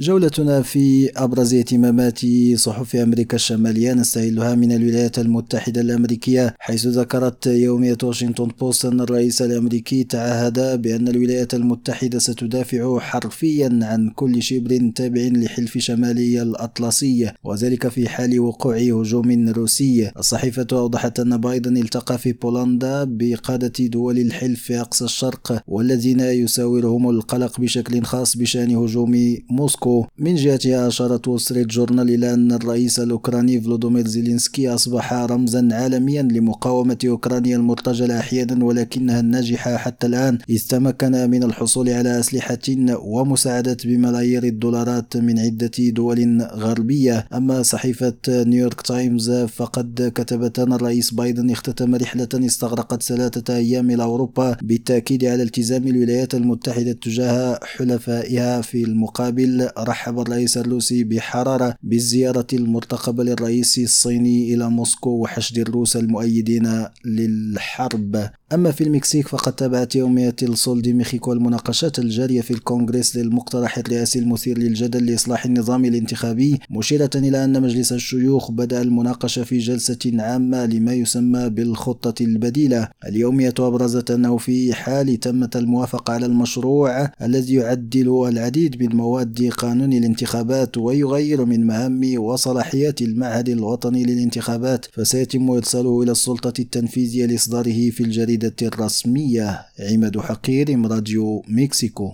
جولتنا في أبرز اهتمامات صحف أمريكا الشمالية نستهلها من الولايات المتحدة الأمريكية حيث ذكرت يومية واشنطن بوست أن الرئيس الأمريكي تعهد بأن الولايات المتحدة ستدافع حرفيا عن كل شبر تابع لحلف شمالي الأطلسي وذلك في حال وقوع هجوم روسي. الصحيفة أوضحت أن بايدن التقى في بولندا بقادة دول الحلف في أقصى الشرق والذين يساورهم القلق بشكل خاص بشأن هجوم موسكو. موسكو من جهتها أشارت وول ستريت جورنال إلى أن الرئيس الأوكراني فولوديمير زيلينسكي أصبح رمزا عالميا لمقاومة أوكرانيا المرتجلة أحيانا ولكنها الناجحة حتى الآن إذ تمكن من الحصول على أسلحة ومساعدة بملايير الدولارات من عدة دول غربية. أما صحيفة نيويورك تايمز فقد كتبت أن الرئيس بايدن اختتم رحلة استغرقت ثلاثة أيام إلى أوروبا بالتأكيد على التزام الولايات المتحدة تجاه حلفائها في المقابل. رحب الرئيس الروسي بحرارة بالزيارة المرتقبة للرئيس الصيني إلى موسكو وحشد الروس المؤيدين للحرب. أما في المكسيك فقد تابعت يومية الصول دي ميخيكو المناقشات الجارية في الكونغرس للمقترح الرئاسي المثير للجدل لإصلاح النظام الانتخابي مشيرة إلى أن مجلس الشيوخ بدأ المناقشة في جلسة عامة لما يسمى بالخطة البديلة. اليومية أبرزت أنه في حال تمت الموافقة على المشروع الذي يعدل العديد من مواد قانون الانتخابات ويغير من مهام وصلاحيات المعهد الوطني للانتخابات فسيتم إرساله إلى السلطة التنفيذية لإصداره في الجريدة الرسمية. عماد حقير راديو مكسيكو.